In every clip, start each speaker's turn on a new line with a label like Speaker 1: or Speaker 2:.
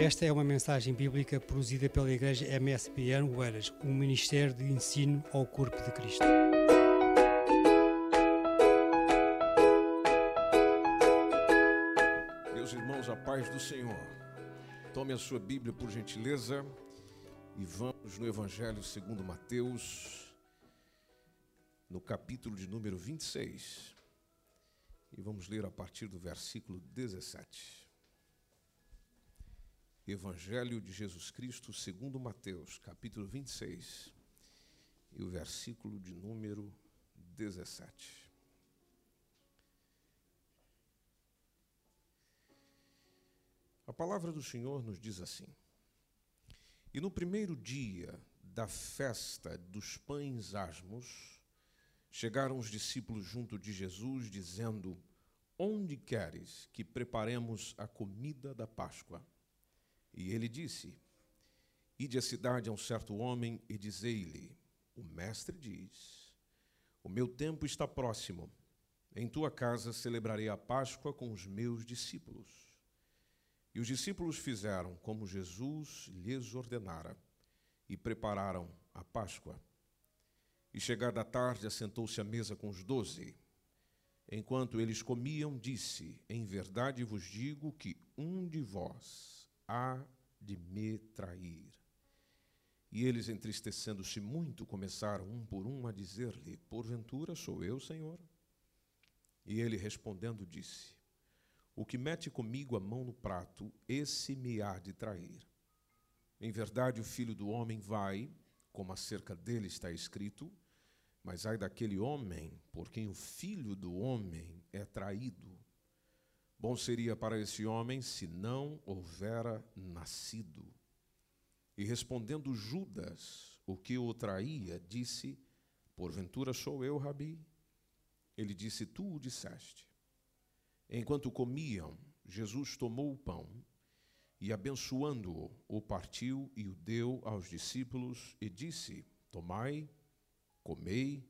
Speaker 1: Esta é uma mensagem bíblica produzida pela Igreja MSBN Oeiras, um ministério de ensino ao corpo de Cristo.
Speaker 2: Meus irmãos, a paz do Senhor. Tome a sua Bíblia, por gentileza, e vamos no Evangelho segundo Mateus, no capítulo de número 26. E vamos ler a partir do versículo 17. Evangelho de Jesus Cristo, segundo Mateus, capítulo 26, e o versículo de número 17. A palavra do Senhor nos diz assim: E no primeiro dia da festa dos pães asmos, chegaram os discípulos junto de Jesus, dizendo: Onde queres que preparemos a comida da Páscoa? E ele disse: Ide à cidade a um certo homem e dizei-lhe: O mestre diz: O meu tempo está próximo. Em tua casa celebrarei a Páscoa com os meus discípulos. E os discípulos fizeram como Jesus lhes ordenara e prepararam a Páscoa. E chegada a tarde, assentou-se à mesa com os doze. Enquanto eles comiam, disse: Em verdade vos digo que um de vós há de me trair. E eles, entristecendo-se muito, começaram um por um a dizer-lhe: Porventura sou eu, Senhor? E ele respondendo disse: o que mete comigo a mão no prato, esse me há de trair. Em verdade, o filho do homem vai, como acerca dele está escrito, mas ai daquele homem por quem o filho do homem é traído. Bom seria para esse homem se não houvera nascido. E respondendo Judas, o que o traía, disse: Porventura sou eu, Rabi? Ele disse: Tu o disseste. Enquanto comiam, Jesus tomou o pão e, abençoando-o, o partiu e o deu aos discípulos e disse: Tomai, comei,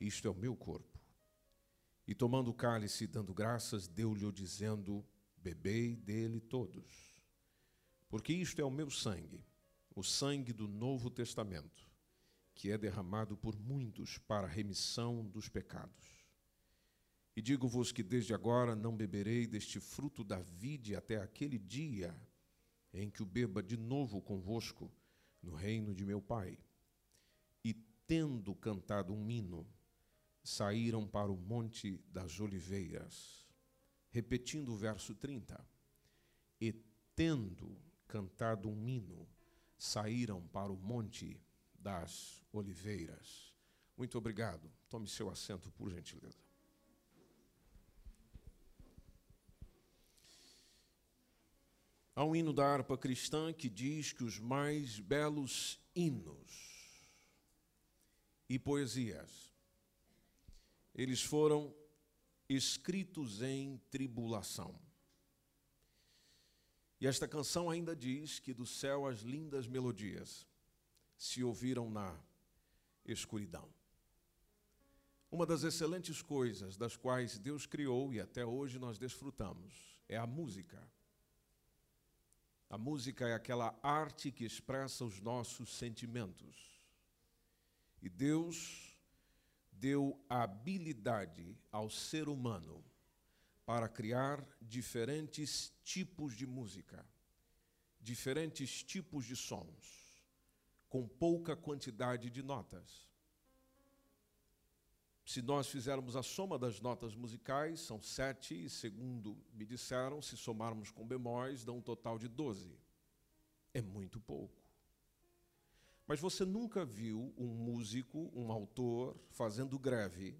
Speaker 2: isto é o meu corpo. E tomando o cálice, dando graças, deu-lhe, dizendo: Bebei dele todos, porque isto é o meu sangue, o sangue do Novo Testamento, que é derramado por muitos para a remissão dos pecados. E digo-vos que desde agora não beberei deste fruto da vide até aquele dia em que o beba de novo convosco no reino de meu Pai. E tendo cantado um hino, saíram para o monte das oliveiras. Repetindo o verso 30. E tendo cantado um hino, saíram para o monte das oliveiras. Muito obrigado. Tome seu assento, por gentileza. Há um hino da harpa cristã que diz que os mais belos hinos e poesias eles foram escritos em tribulação. E esta canção ainda diz que do céu as lindas melodias se ouviram na escuridão. Uma das excelentes coisas das quais Deus criou e até hoje nós desfrutamos é a música. A música é aquela arte que expressa os nossos sentimentos. E Deus deu habilidade ao ser humano para criar diferentes tipos de música, diferentes tipos de sons, com pouca quantidade de notas. Se nós fizermos a soma das notas musicais, são sete, e segundo me disseram, se somarmos com bemóis, dá um total de doze. É muito pouco. Mas você nunca viu um músico, um autor, fazendo greve,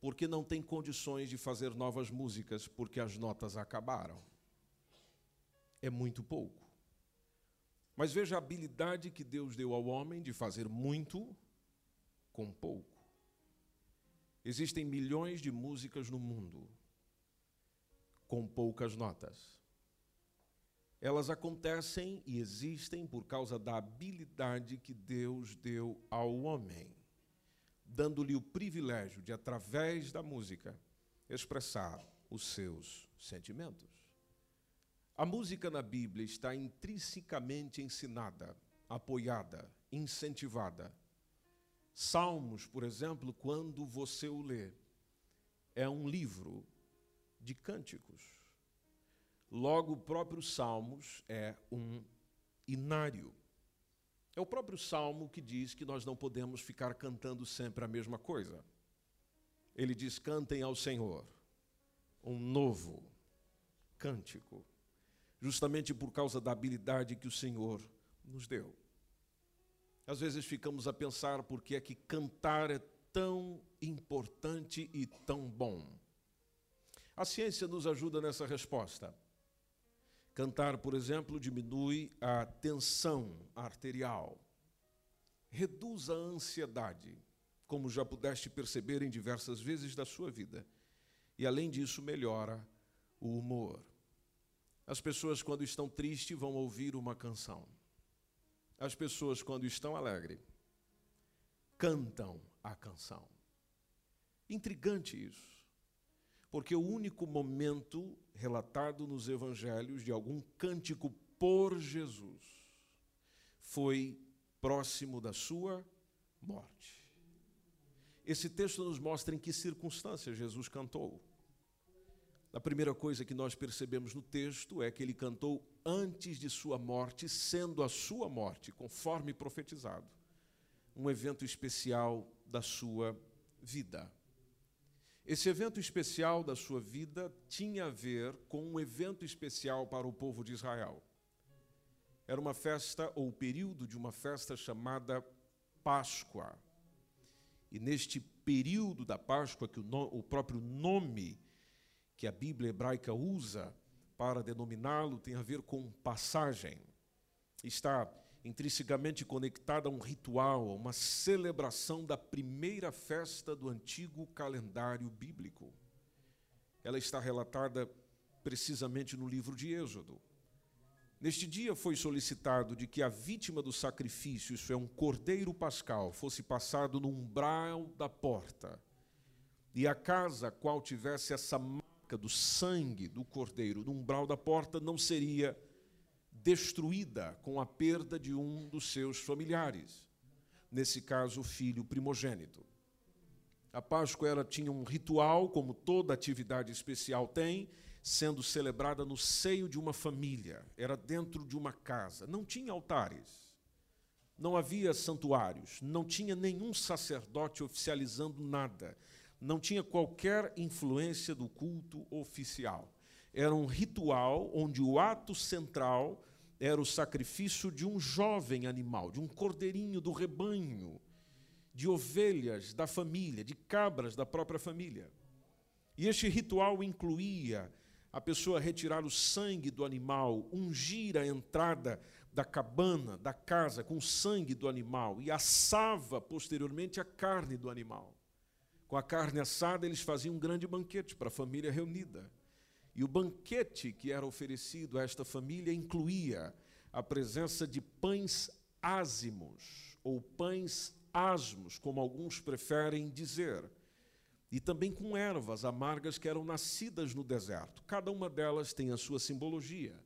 Speaker 2: porque não tem condições de fazer novas músicas, porque as notas acabaram. É muito pouco. Mas veja a habilidade que Deus deu ao homem de fazer muito com pouco. Existem milhões de músicas no mundo com poucas notas. Elas acontecem e existem por causa da habilidade que Deus deu ao homem, dando-lhe o privilégio de, através da música, expressar os seus sentimentos. A música na Bíblia está intrinsecamente ensinada, apoiada, incentivada. Salmos, por exemplo, quando você o lê, é um livro de cânticos. Logo, o próprio Salmos é um inário. É o próprio Salmo que diz que nós não podemos ficar cantando sempre a mesma coisa. Ele diz: cantem ao Senhor um novo cântico, justamente por causa da habilidade que o Senhor nos deu. Às vezes ficamos a pensar por que é que cantar é tão importante e tão bom. A ciência nos ajuda nessa resposta. Cantar, por exemplo, diminui a tensão arterial, reduz a ansiedade, como já pudeste perceber em diversas vezes da sua vida, e além disso, melhora o humor. As pessoas, quando estão tristes, vão ouvir uma canção. As pessoas, quando estão alegres, cantam a canção. Intrigante isso porque o único momento relatado nos evangelhos de algum cântico por Jesus foi próximo da sua morte. Esse texto nos mostra em que circunstâncias Jesus cantou. A primeira coisa que nós percebemos no texto é que ele cantou antes de sua morte, sendo a sua morte, conforme profetizado, um evento especial da sua vida. Esse evento especial da sua vida tinha a ver com um evento especial para o povo de Israel. Era uma festa, ou o período de uma festa chamada Páscoa. E neste período da Páscoa, que o, no, o próprio nome que a Bíblia hebraica usa para denominá-lo tem a ver com passagem. Está intrinsecamente conectada a um ritual, a uma celebração da primeira festa do antigo calendário bíblico. Ela está relatada precisamente no livro de Êxodo. Neste dia foi solicitado de que a vítima do sacrifício, isso é, um cordeiro pascal, fosse passado no umbral da porta. E a casa qual tivesse essa marca do sangue do cordeiro no umbral da porta não seria destruída com a perda de um dos seus familiares, nesse caso, o filho primogênito. A Páscoa tinha um ritual, como toda atividade especial tem, sendo celebrada no seio de uma família, era dentro de uma casa, não tinha altares, não havia santuários, não tinha nenhum sacerdote oficializando nada, não tinha qualquer influência do culto oficial. Era um ritual onde o ato central era o sacrifício de um jovem animal, de um cordeirinho do rebanho, de ovelhas da família, de cabras da própria família. E este ritual incluía a pessoa retirar o sangue do animal, ungir a entrada da cabana, da casa, com o sangue do animal e assava posteriormente a carne do animal. Com a carne assada, eles faziam um grande banquete para a família reunida. E o banquete que era oferecido a esta família incluía a presença de pães ázimos, ou pães asmos, como alguns preferem dizer, e também com ervas amargas que eram nascidas no deserto. Cada uma delas tem a sua simbologia,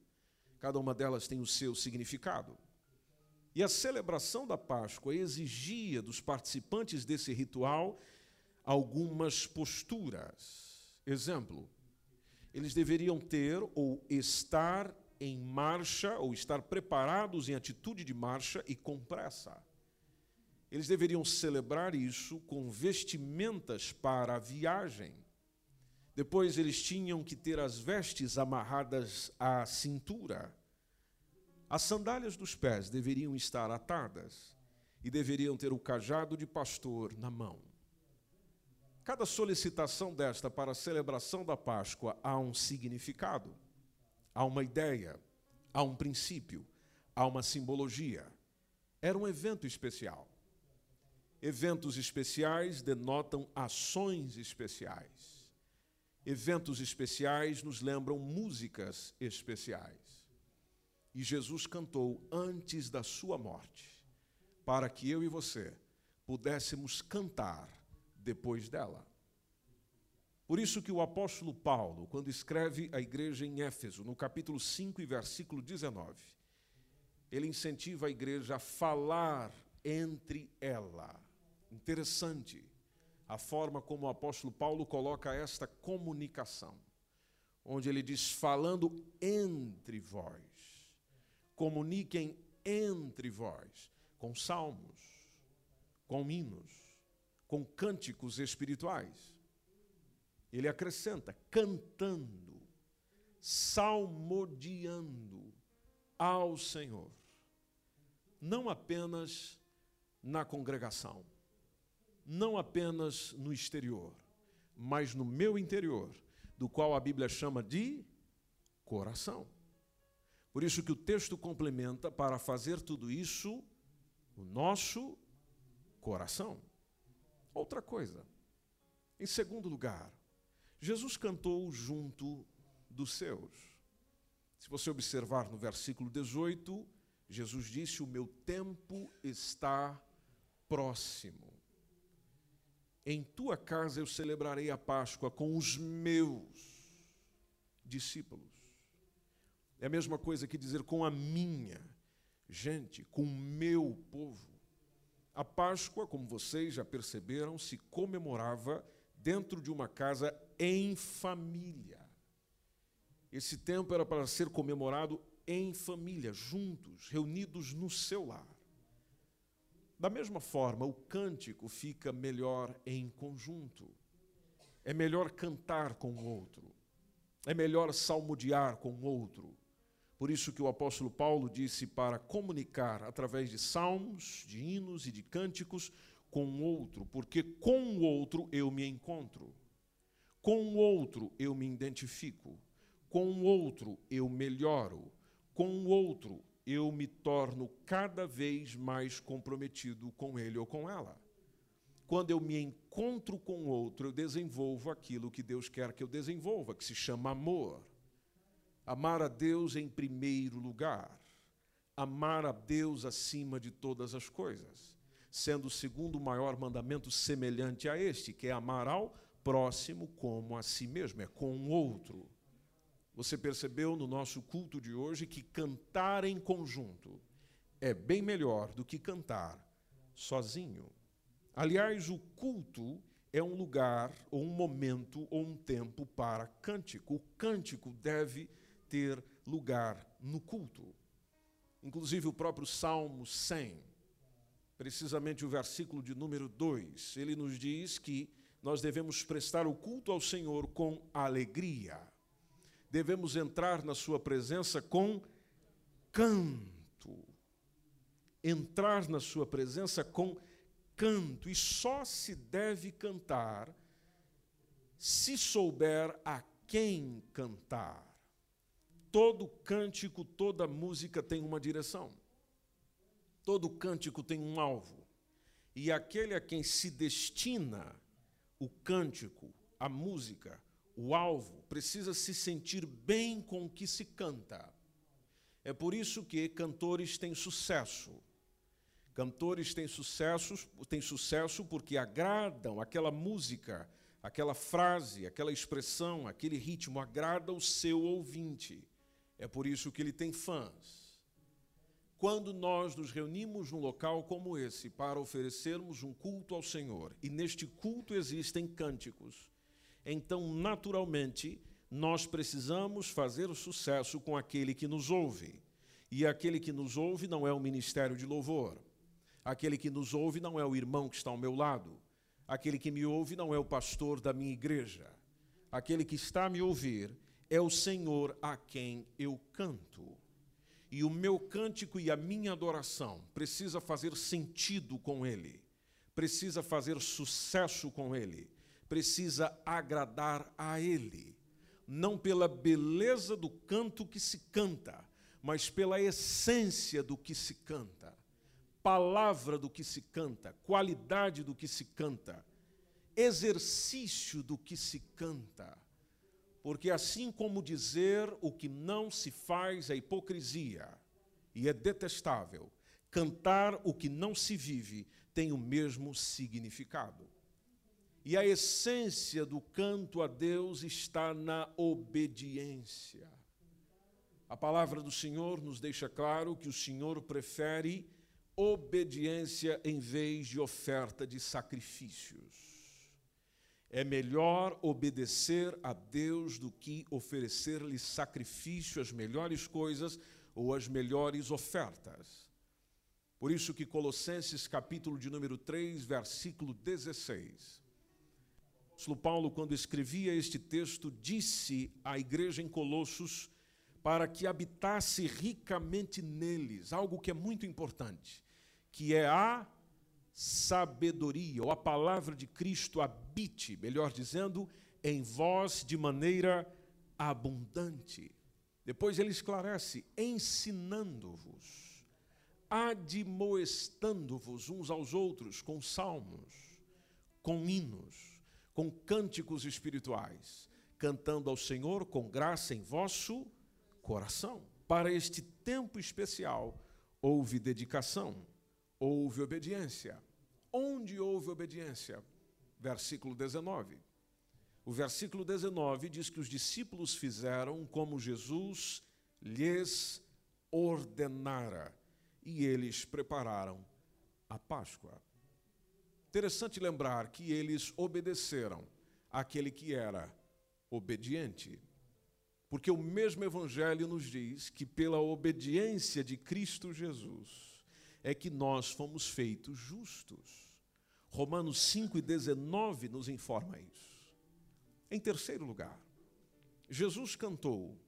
Speaker 2: cada uma delas tem o seu significado. E a celebração da Páscoa exigia dos participantes desse ritual algumas posturas. Exemplo, eles deveriam ter ou estar em marcha ou estar preparados em atitude de marcha e com pressa. Eles deveriam celebrar isso com vestimentas para a viagem. Depois eles tinham que ter as vestes amarradas à cintura. As sandálias dos pés deveriam estar atadas e deveriam ter o cajado de pastor na mão. Cada solicitação desta para a celebração da Páscoa há um significado, há uma ideia, há um princípio, há uma simbologia. Era um evento especial. Eventos especiais denotam ações especiais. Eventos especiais nos lembram músicas especiais. E Jesus cantou antes da sua morte, para que eu e você pudéssemos cantar depois dela. Por isso que o apóstolo Paulo, quando escreve à igreja em Éfeso, no capítulo 5 e versículo 19, ele incentiva a igreja a falar entre ela. Interessante a forma como o apóstolo Paulo coloca esta comunicação, onde ele diz: falando entre vós, comuniquem entre vós, com salmos, com hinos, com cânticos espirituais ele acrescenta: cantando, salmodiando ao Senhor. Não apenas na congregação, não apenas no exterior, mas no meu interior, do qual a Bíblia chama de coração. Por isso que o texto complementa para fazer tudo isso o nosso coração. Outra coisa. Em segundo lugar, Jesus cantou junto dos seus. Se você observar no versículo 18, Jesus disse: O meu tempo está próximo. Em tua casa eu celebrarei a Páscoa com os meus discípulos. É a mesma coisa que dizer com a minha gente, com o meu povo. A Páscoa, como vocês já perceberam, se comemorava dentro de uma casa em família. Esse tempo era para ser comemorado em família, juntos, reunidos no seu lar. Da mesma forma, o cântico fica melhor em conjunto. É melhor cantar com o outro. É melhor salmodiar com o outro. Por isso que o apóstolo Paulo disse para comunicar através de salmos, de hinos e de cânticos com o outro, porque com o outro eu me encontro. Com o outro eu me identifico, com o outro eu melhoro, com o outro eu me torno cada vez mais comprometido com ele ou com ela. Quando eu me encontro com o outro, eu desenvolvo aquilo que Deus quer que eu desenvolva, que se chama amor. Amar a Deus em primeiro lugar. Amar a Deus acima de todas as coisas, sendo o segundo maior mandamento semelhante a este, que é amar ao próximo como a si mesmo, é com o outro. Você percebeu no nosso culto de hoje que cantar em conjunto é bem melhor do que cantar sozinho. Aliás, o culto é um lugar, ou um momento, ou um tempo para cântico. O cântico deve ter lugar no culto. Inclusive, o próprio Salmo 100, precisamente o versículo de número 2, ele nos diz que nós devemos prestar o culto ao Senhor com alegria. Devemos entrar na Sua presença com canto. Entrar na Sua presença com canto. E só se deve cantar se souber a quem cantar. Todo cântico, toda música tem uma direção. Todo cântico tem um alvo. E aquele a quem se destina o cântico, a música, o alvo, precisa se sentir bem com o que se canta. É por isso que cantores têm sucesso. Cantores têm sucesso, têm sucesso porque agradam aquela música, aquela frase, aquela expressão, aquele ritmo agrada o seu ouvinte. É por isso que ele tem fãs. Quando nós nos reunimos num local como esse para oferecermos um culto ao Senhor, e neste culto existem cânticos, então, naturalmente, nós precisamos fazer o sucesso com aquele que nos ouve. E aquele que nos ouve não é o ministério de louvor. Aquele que nos ouve não é o irmão que está ao meu lado. Aquele que me ouve não é o pastor da minha igreja. Aquele que está a me ouvir é o Senhor a quem eu canto. E o meu cântico e a minha adoração precisa fazer sentido com ele, precisa fazer sucesso com ele, precisa agradar a ele, não pela beleza do canto que se canta, mas pela essência do que se canta, palavra do que se canta, qualidade do que se canta, exercício do que se canta porque assim como dizer o que não se faz é hipocrisia e é detestável, cantar o que não se vive tem o mesmo significado. E a essência do canto a Deus está na obediência. A palavra do Senhor nos deixa claro que o Senhor prefere obediência em vez de oferta de sacrifícios. É melhor obedecer a Deus do que oferecer-lhe sacrifício, as melhores coisas ou as melhores ofertas. Por isso que Colossenses capítulo de número 3, versículo 16. O Paulo, quando escrevia este texto, disse à igreja em Colossos para que habitasse ricamente neles, algo que é muito importante, que é a sabedoria, ou a palavra de Cristo habite, melhor dizendo, em vós de maneira abundante. Depois ele esclarece: ensinando-vos, admoestando-vos uns aos outros com salmos, com hinos, com cânticos espirituais, cantando ao Senhor com graça em vosso coração. Para este tempo especial, houve dedicação houve obediência. Onde houve obediência? Versículo 19. O versículo 19 diz que os discípulos fizeram como Jesus lhes ordenara e eles prepararam a Páscoa. Interessante lembrar que eles obedeceram àquele que era obediente. Porque o mesmo Evangelho nos diz que pela obediência de Cristo Jesus, é que nós fomos feitos justos. Romanos 5 e 19 nos informa isso. Em terceiro lugar, Jesus cantou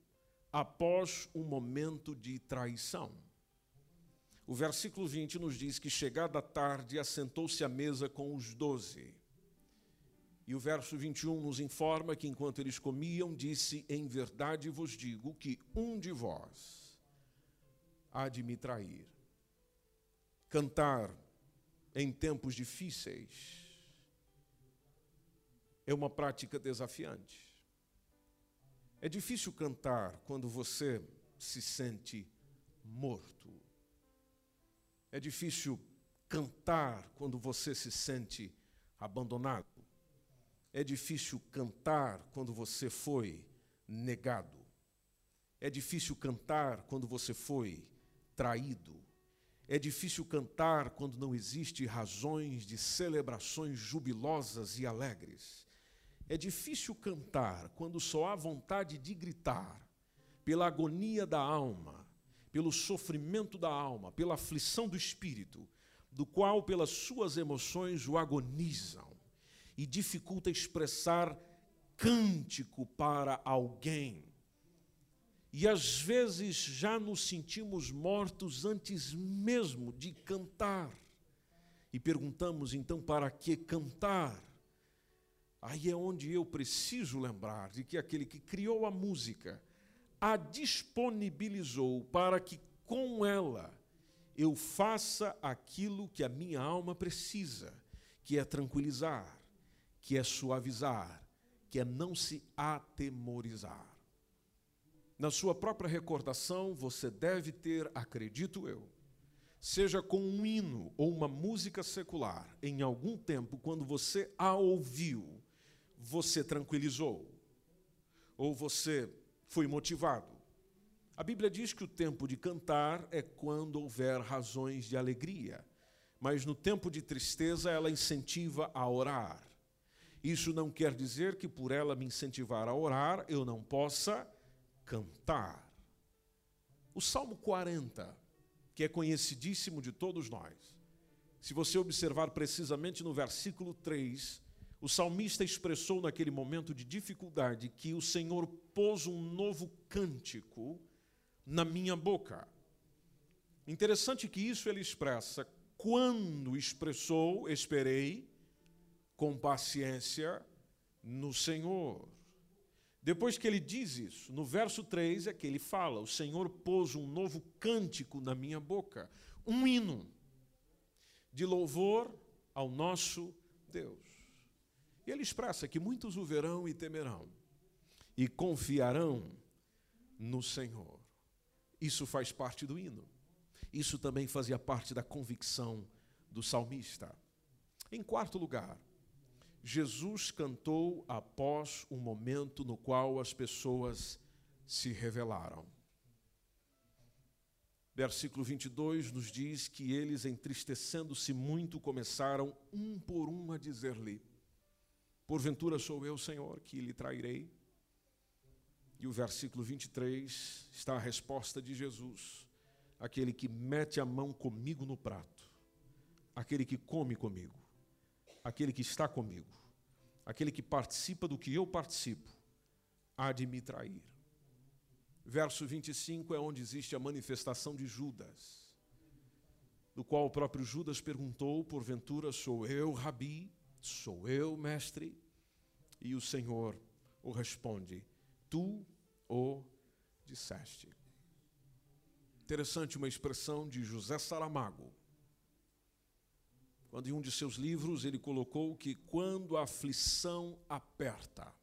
Speaker 2: após um momento de traição. O versículo 20 nos diz que, chegada a tarde, assentou-se à mesa com os doze. E o verso 21 nos informa que, enquanto eles comiam, disse: Em verdade vos digo que um de vós há de me trair. Cantar em tempos difíceis é uma prática desafiante. É difícil cantar quando você se sente morto. É difícil cantar quando você se sente abandonado. É difícil cantar quando você foi negado. É difícil cantar quando você foi traído. É difícil cantar quando não existe razões de celebrações jubilosas e alegres. É difícil cantar quando só há vontade de gritar, pela agonia da alma, pelo sofrimento da alma, pela aflição do espírito, do qual, pelas suas emoções, o agonizam e dificulta expressar cântico para alguém e às vezes já nos sentimos mortos antes mesmo de cantar. E perguntamos então para que cantar? Aí é onde eu preciso lembrar de que aquele que criou a música a disponibilizou para que com ela eu faça aquilo que a minha alma precisa, que é tranquilizar, que é suavizar, que é não se atemorizar. Na sua própria recordação, você deve ter, acredito eu, seja com um hino ou uma música secular, em algum tempo, quando você a ouviu, você tranquilizou, ou você foi motivado. A Bíblia diz que o tempo de cantar é quando houver razões de alegria, mas no tempo de tristeza ela incentiva a orar. Isso não quer dizer que por ela me incentivar a orar eu não possa cantar. O Salmo 40, que é conhecidíssimo de todos nós, se você observar precisamente no versículo 3, o salmista expressou naquele momento de dificuldade que o Senhor pôs um novo cântico na minha boca. Interessante que isso ele expressa quando expressou, esperei com paciência no Senhor. Depois que ele diz isso, no verso 3 é que ele fala: O Senhor pôs um novo cântico na minha boca, um hino de louvor ao nosso Deus. E ele expressa que muitos o verão e temerão, e confiarão no Senhor. Isso faz parte do hino. Isso também fazia parte da convicção do salmista. Em quarto lugar, Jesus cantou após um momento no qual as pessoas se revelaram. Versículo 22 nos diz que eles, entristecendo-se muito, começaram um por um a dizer-lhe: Porventura sou eu, Senhor, que lhe trairei? E o versículo 23 está a resposta de Jesus: aquele que mete a mão comigo no prato, aquele que come comigo, aquele que está comigo, aquele que participa do que eu participo, há de me trair. Verso 25 é onde existe a manifestação de Judas, do qual o próprio Judas perguntou: Porventura sou eu, Rabi? Sou eu, mestre? E o Senhor o responde: Tu o disseste. Interessante uma expressão de José Saramago. Quando em um de seus livros ele colocou que quando a aflição aperta,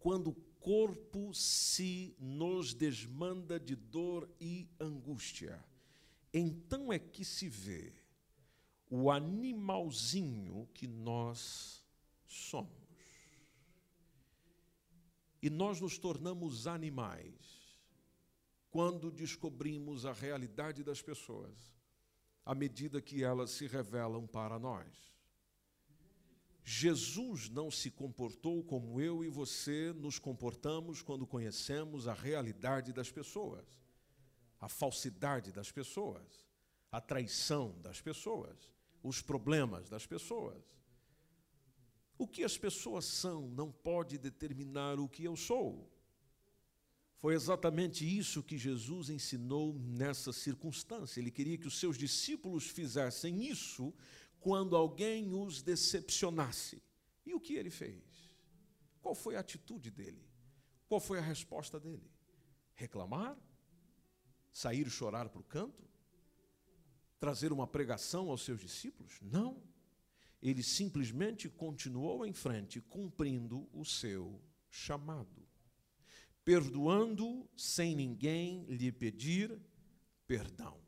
Speaker 2: quando o corpo se nos desmanda de dor e angústia, então é que se vê o animalzinho que nós somos. E nós nos tornamos animais quando descobrimos a realidade das pessoas, à medida que elas se revelam para nós. Jesus não se comportou como eu e você nos comportamos quando conhecemos a realidade das pessoas, a falsidade das pessoas, a traição das pessoas os problemas das pessoas. O que as pessoas são não pode determinar o que eu sou. Foi exatamente isso que Jesus ensinou nessa circunstância. Ele queria que os seus discípulos fizessem isso quando alguém os decepcionasse. E o que ele fez? Qual foi a atitude dele? Qual foi a resposta dele? Reclamar? Sair chorar para o canto? trazer uma pregação aos seus discípulos? Não. Ele simplesmente continuou em frente, cumprindo o seu chamado, perdoando sem ninguém lhe pedir perdão.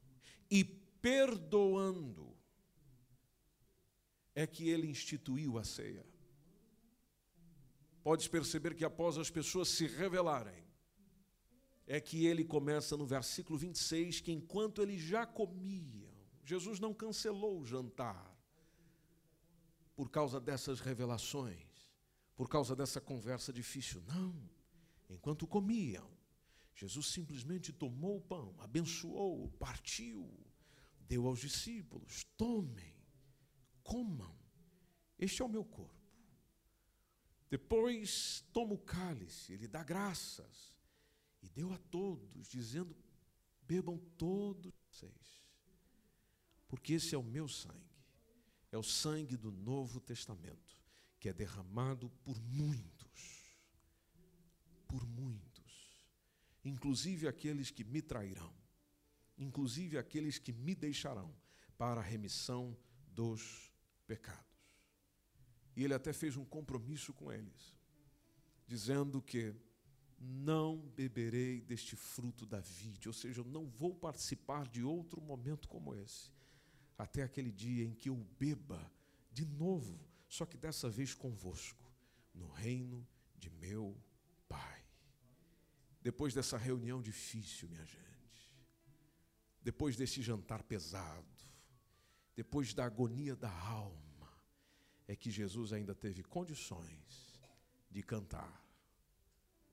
Speaker 2: E perdoando é que ele instituiu a ceia. Podes perceber que após as pessoas se revelarem, é que ele começa no versículo 26 que enquanto ele já comia, Jesus não cancelou o jantar por causa dessas revelações, por causa dessa conversa difícil. Não. Enquanto comiam, Jesus simplesmente tomou o pão, abençoou, partiu, deu aos discípulos: tomem, comam, este é o meu corpo. Depois toma o cálice, ele dá graças e deu a todos, dizendo: bebam todos vocês porque esse é o meu sangue, é o sangue do Novo Testamento, que é derramado por muitos, por muitos, inclusive aqueles que me trairão, inclusive aqueles que me deixarão, para a remissão dos pecados. E ele até fez um compromisso com eles, dizendo que não beberei deste fruto da vide, ou seja, eu não vou participar de outro momento como esse até aquele dia em que eu beba de novo, só que dessa vez convosco, no reino de meu. Depois dessa reunião difícil, minha gente, depois desse jantar pesado, depois da agonia da alma, é que Jesus ainda teve condições de cantar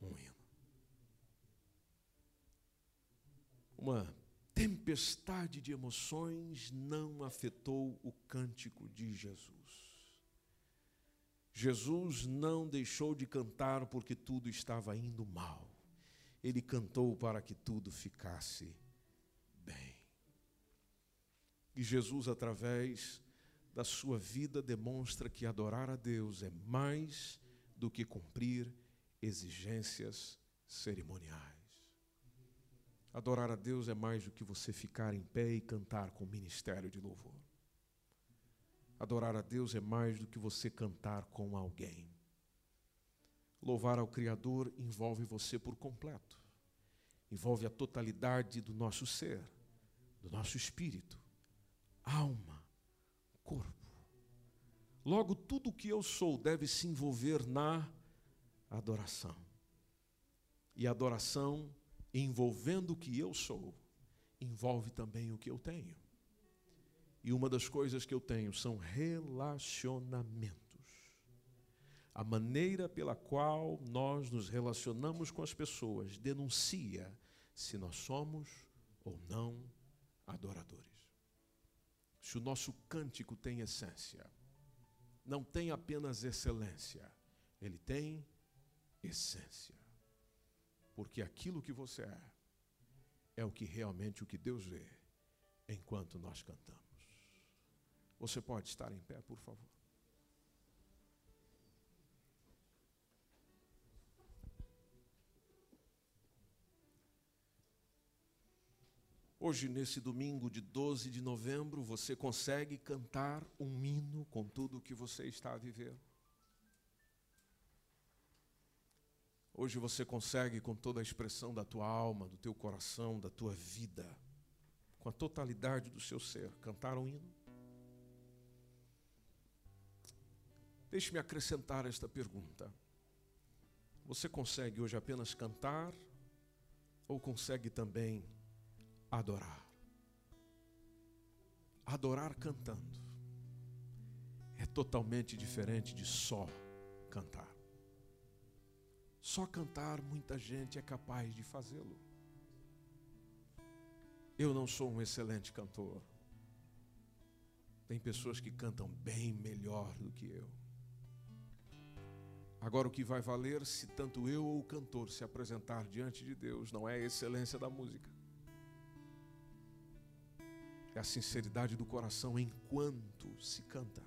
Speaker 2: um hino. Uma tempestade de emoções não afetou o cântico de Jesus. Jesus não deixou de cantar porque tudo estava indo mal. Ele cantou para que tudo ficasse bem. E Jesus, através da sua vida, demonstra que adorar a Deus é mais do que cumprir exigências cerimoniais. Adorar a Deus é mais do que você ficar em pé e cantar com ministério de louvor. Adorar a Deus é mais do que você cantar com alguém. Louvar ao Criador envolve você por completo, envolve a totalidade do nosso ser, do nosso espírito, alma, corpo. Logo, tudo o que eu sou deve se envolver na adoração. E adoração, envolvendo o que eu sou, envolve também o que eu tenho. E uma das coisas que eu tenho são relacionamentos. A maneira pela qual nós nos relacionamos com as pessoas denuncia se nós somos ou não adoradores. Se o nosso cântico tem essência, não tem apenas excelência, ele tem essência. Porque aquilo que você é, é o que realmente o que Deus vê enquanto nós cantamos. Você pode estar em pé, por favor. Hoje, nesse domingo de 12 de novembro, você consegue cantar um hino com tudo o que você está a viver? Hoje você consegue, com toda a expressão da tua alma, do teu coração, da tua vida, com a totalidade do seu ser, cantar um hino? Deixe-me acrescentar esta pergunta. Você consegue hoje apenas cantar ou consegue também adorar? Adorar cantando é totalmente diferente de só cantar. Só cantar, muita gente é capaz de fazê-lo. Eu não sou um excelente cantor. Tem pessoas que cantam bem melhor do que eu. Agora, o que vai valer se tanto eu ou o cantor se apresentar diante de Deus não é a excelência da música, é a sinceridade do coração enquanto se canta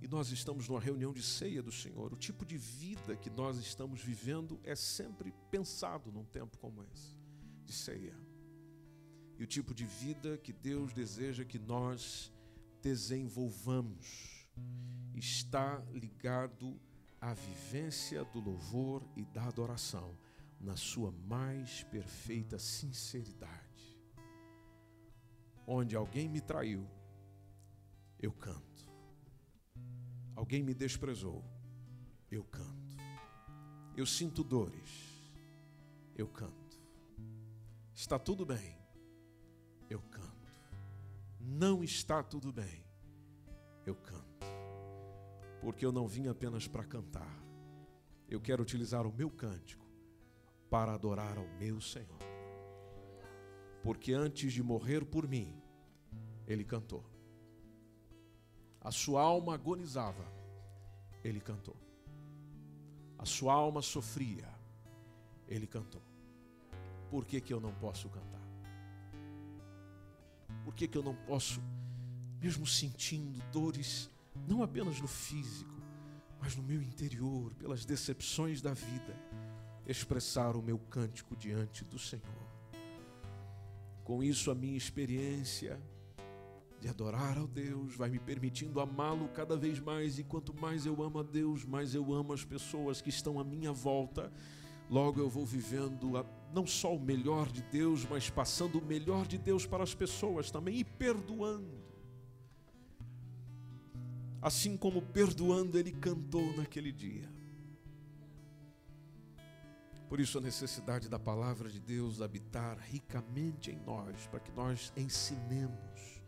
Speaker 2: e nós estamos numa reunião de ceia do Senhor, o tipo de vida que nós estamos vivendo é sempre pensado num tempo como esse, de ceia. E o tipo de vida que Deus deseja que nós desenvolvamos está ligado à vivência do louvor e da adoração na sua mais perfeita sinceridade. Onde alguém me traiu, eu canto. Alguém me desprezou, eu canto. Eu sinto dores, eu canto. Está tudo bem, eu canto. Não está tudo bem, eu canto. Porque eu não vim apenas para cantar, eu quero utilizar o meu cântico para adorar ao meu Senhor. Porque antes de morrer por mim, ele cantou a sua alma agonizava, ele cantou. A sua alma sofria, ele cantou. Por que, que eu não posso cantar? Por que, que eu não posso, mesmo sentindo dores, não apenas no físico, mas no meu interior, pelas decepções da vida, expressar o meu cântico diante do Senhor? Com isso, a minha experiência de adorar ao Deus, vai me permitindo amá-lo cada vez mais, e quanto mais eu amo a Deus, mais eu amo as pessoas que estão à minha volta. Logo eu vou vivendo a, não só o melhor de Deus, mas passando o melhor de Deus para as pessoas também e perdoando. Assim como perdoando ele cantou naquele dia. Por isso a necessidade da palavra de Deus habitar ricamente em nós, para que nós ensinemos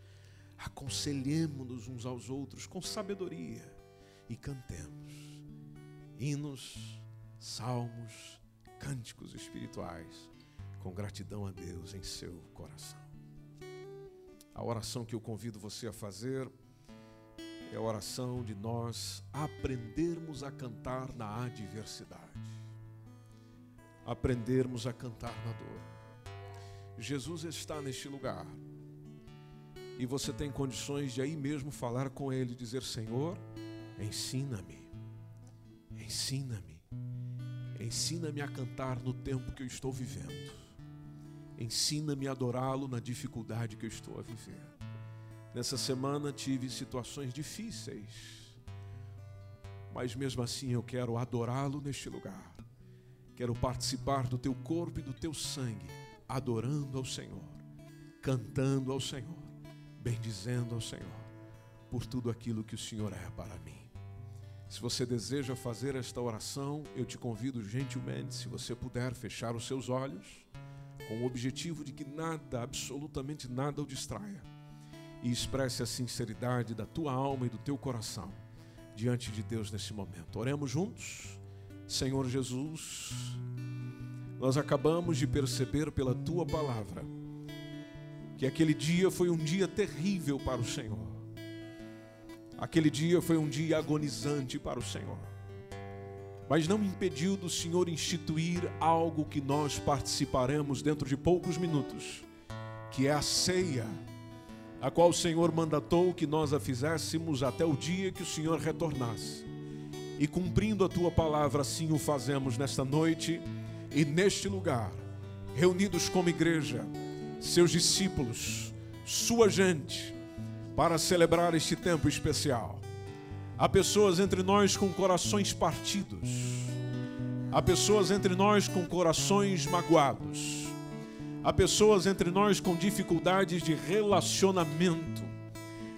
Speaker 2: aconselhemos-nos uns aos outros com sabedoria e cantemos hinos, salmos, cânticos espirituais com gratidão a Deus em seu coração. A oração que eu convido você a fazer é a oração de nós aprendermos a cantar na adversidade, aprendermos a cantar na dor. Jesus está neste lugar. E você tem condições de aí mesmo falar com Ele, dizer: Senhor, ensina-me, ensina-me, ensina-me a cantar no tempo que eu estou vivendo, ensina-me a adorá-lo na dificuldade que eu estou a viver. Nessa semana tive situações difíceis, mas mesmo assim eu quero adorá-lo neste lugar, quero participar do teu corpo e do teu sangue, adorando ao Senhor, cantando ao Senhor bendizendo ao Senhor, por tudo aquilo que o Senhor é para mim. Se você deseja fazer esta oração, eu te convido gentilmente, se você puder, fechar os seus olhos, com o objetivo de que nada, absolutamente nada, o distraia. E expresse a sinceridade da tua alma e do teu coração diante de Deus nesse momento. Oremos juntos. Senhor Jesus, nós acabamos de perceber pela tua palavra que aquele dia foi um dia terrível para o Senhor. Aquele dia foi um dia agonizante para o Senhor. Mas não impediu do Senhor instituir algo que nós participaremos dentro de poucos minutos, que é a ceia, a qual o Senhor mandatou que nós a fizéssemos até o dia que o Senhor retornasse. E cumprindo a tua palavra, assim o fazemos nesta noite e neste lugar, reunidos como igreja, seus discípulos, sua gente, para celebrar este tempo especial. Há pessoas entre nós com corações partidos. Há pessoas entre nós com corações magoados. Há pessoas entre nós com dificuldades de relacionamento.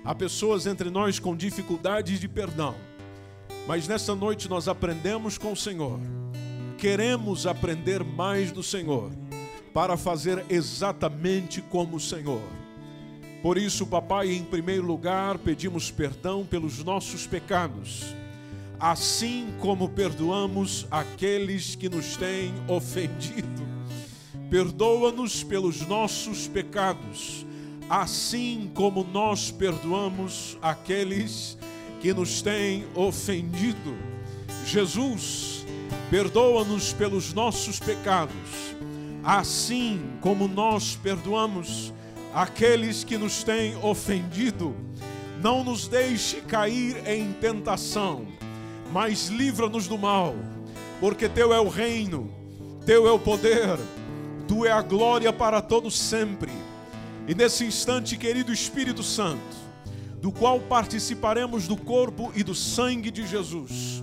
Speaker 2: Há pessoas entre nós com dificuldades de perdão. Mas nessa noite nós aprendemos com o Senhor. Queremos aprender mais do Senhor para fazer exatamente como o Senhor. Por isso, papai, em primeiro lugar, pedimos perdão pelos nossos pecados, assim como perdoamos aqueles que nos têm ofendido. Perdoa-nos pelos nossos pecados, assim como nós perdoamos aqueles que nos têm ofendido. Jesus, perdoa-nos pelos nossos pecados, assim como nós perdoamos aqueles que nos têm ofendido. Não nos deixe cair em tentação, mas livra-nos do mal, porque Teu é o reino, Teu é o poder, Tu é a glória para todos sempre. E nesse instante, querido Espírito Santo, do qual participaremos do corpo e do sangue de Jesus,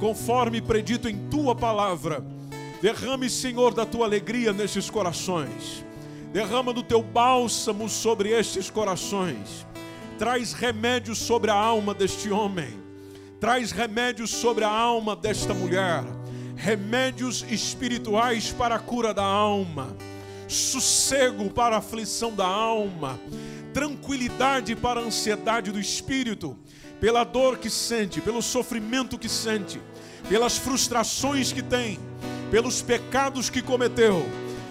Speaker 2: conforme predito em Tua palavra, derrame, Senhor, da Tua alegria nestes corações. Derrama do teu bálsamo sobre estes corações, traz remédio sobre a alma deste homem, traz remédios sobre a alma desta mulher, remédios espirituais para a cura da alma, sossego para a aflição da alma, tranquilidade para a ansiedade do espírito, pela dor que sente, pelo sofrimento que sente, pelas frustrações que tem, pelos pecados que cometeu.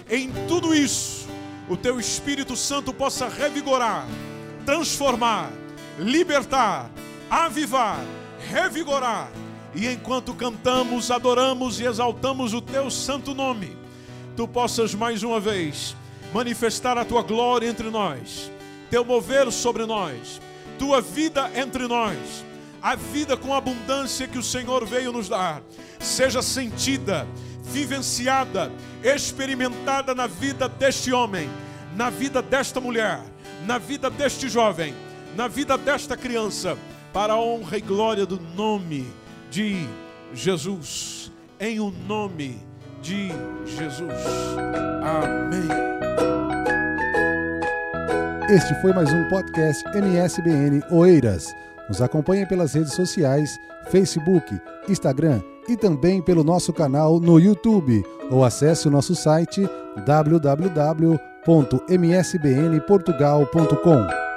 Speaker 2: Em tudo isso, o teu Espírito Santo possa revigorar, transformar, libertar, avivar, revigorar. E enquanto cantamos, adoramos e exaltamos o teu santo nome, tu possas mais uma vez manifestar a tua glória entre nós, teu mover sobre nós, tua vida entre nós, a vida com abundância que o Senhor veio nos dar, seja sentida vivenciada, experimentada na vida deste homem, na vida desta mulher, na vida deste jovem, na vida desta criança, para a honra e glória do nome de Jesus. Em o nome de Jesus. Amém.
Speaker 3: Este foi mais um podcast MSBN Oeiras. Nos acompanhe pelas redes sociais, Facebook, Instagram e também pelo nosso canal no YouTube ou acesse o nosso site www.msbnportugal.com.